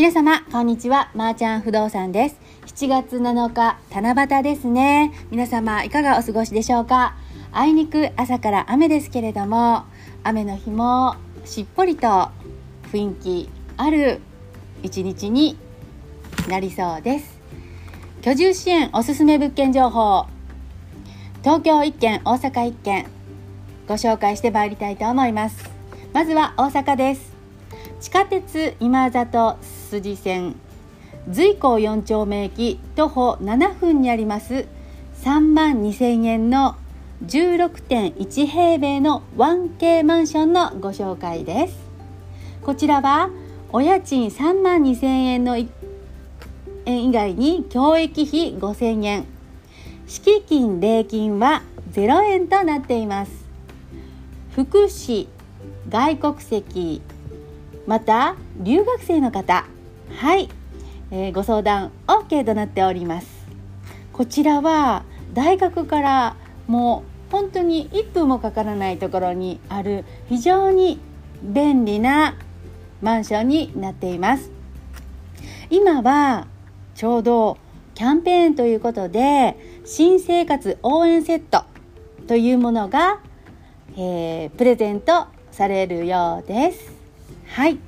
皆様こんにちは。まー、ちゃん不動産です。7月7日七夕ですね。皆様いかがお過ごしでしょうか？あいにく朝から雨ですけれども雨の日もしっぽりと雰囲気ある一日になりそうです。居住支援おすすめ物件情報。東京1軒大阪1軒ご紹介してまいりたいと思います。まずは大阪です。地下鉄今里筋線。随光4丁目駅徒歩7分にあります。3万2000円の16.1平米の 1K マンションのご紹介です。こちらはお家賃3万2000円の円以外に教育費5000円。敷金礼金は0円となっています。福祉外国籍また留学生の方。はい、えー、ご相談 OK となっております。こちらは大学からもう本当に1分もかからないところにある非常に便利なマンションになっています。今はちょうどキャンペーンということで新生活応援セットというものが、えー、プレゼントされるようです。はい。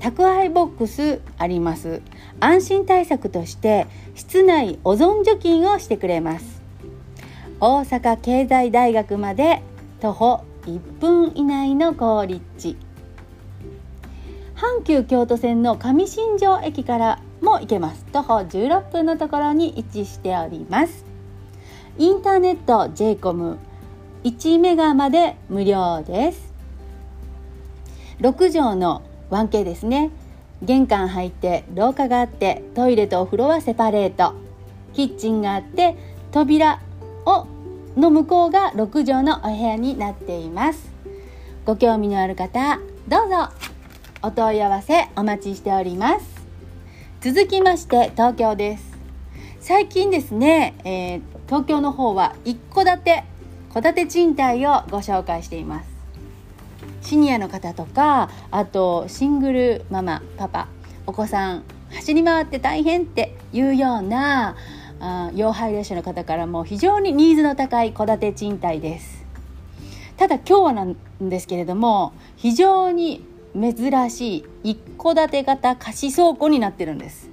宅配ボックスあります。安心対策として室内オゾン除菌をしてくれます。大阪経済大学まで徒歩1分以内の好立地。阪急京都線の上新庄駅からも行けます。徒歩16分のところに位置しております。インターネット j コム1メガまで無料です。6畳の 1K ですね。玄関入って廊下があってトイレとお風呂はセパレート。キッチンがあって扉をの向こうが6畳のお部屋になっています。ご興味のある方どうぞ。お問い合わせお待ちしております。続きまして東京です。最近ですね、えー、東京の方は一戸建て戸建て賃貸をご紹介しています。シニアの方とかあとシングルママパパお子さん走り回って大変っていうようなあ要配慮者の方からも非常にニーズの高い戸建て賃貸です。ただ今日はなんですけれども非常に珍しい一戸建て型貸倉庫になってるんです。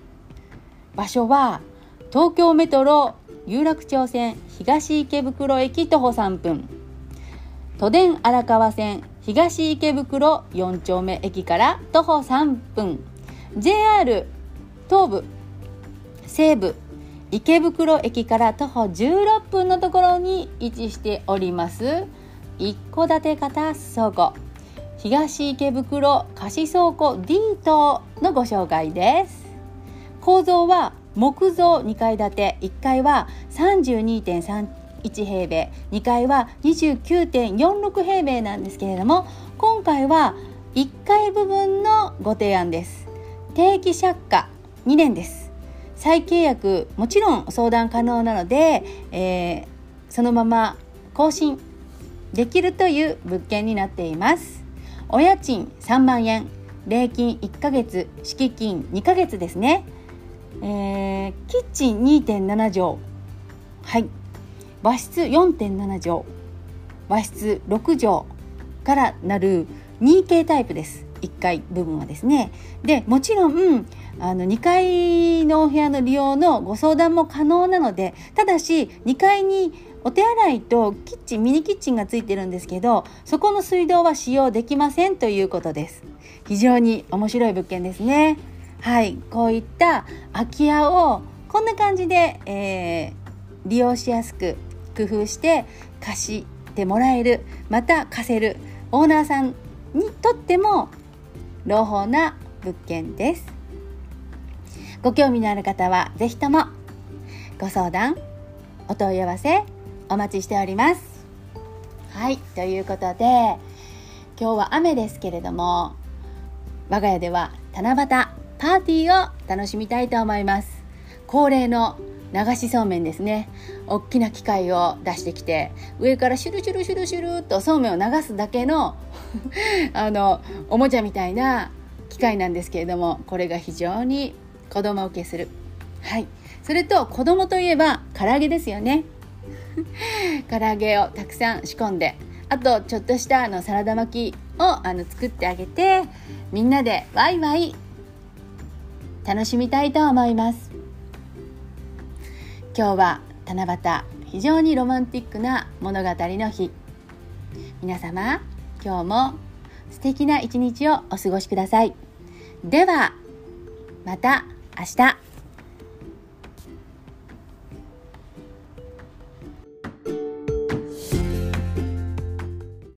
場所は東京メトロ有楽町線東池袋駅徒歩3分。都電荒川線東池袋4丁目駅から徒歩3分。JR 東部西部池袋駅から徒歩16分のところに位置しております。一戸建て型倉庫東池袋貸倉庫 D 棟のご紹介です。構造は木造2階建て1階は1平米。2階は29.46平米なんですけれども今回は1階部分のご提案です。定期借家。2年です。再契約もちろん相談可能なので、えー、そのまま更新できるという物件になっています。お家賃3万円。礼金1ヶ月。敷金2ヶ月ですね、えー、キッチン2.7畳。はい。和室4.7畳和室6畳からなる 2K タイプです。1階部分はですね。でもちろんあの2階のお部屋の利用のご相談も可能なのでただし2階にお手洗いとキッチンミニキッチンがついてるんですけどそこの水道は使用できませんということです。非常に面白い物件ですね。はいこういった空き家をこんな感じで、えー、利用しやすく工夫して貸してもらえるまた貸せるオーナーさんにとっても朗報な物件です。ご興味のある方は是非ともご相談お問い合わせお待ちしております。はいということで今日は雨ですけれども我が家では七夕パーティーを楽しみたいと思います。恒例の流しそうめんですね。大きな機械を出してきて上からシュルシュルシュルシュルとそうめんを流すだけの あのおもちゃみたいな機械なんですけれどもこれが非常に子供受けする。はい。それと子供といえば唐揚げですよね。唐揚げをたくさん仕込んであとちょっとしたあのサラダ巻きをあの作ってあげてみんなでワイワイ楽しみたいと思います。今日は七夕非常にロマンティックな物語の日。皆様今日も素敵な一日をお過ごしください。ではまた明日。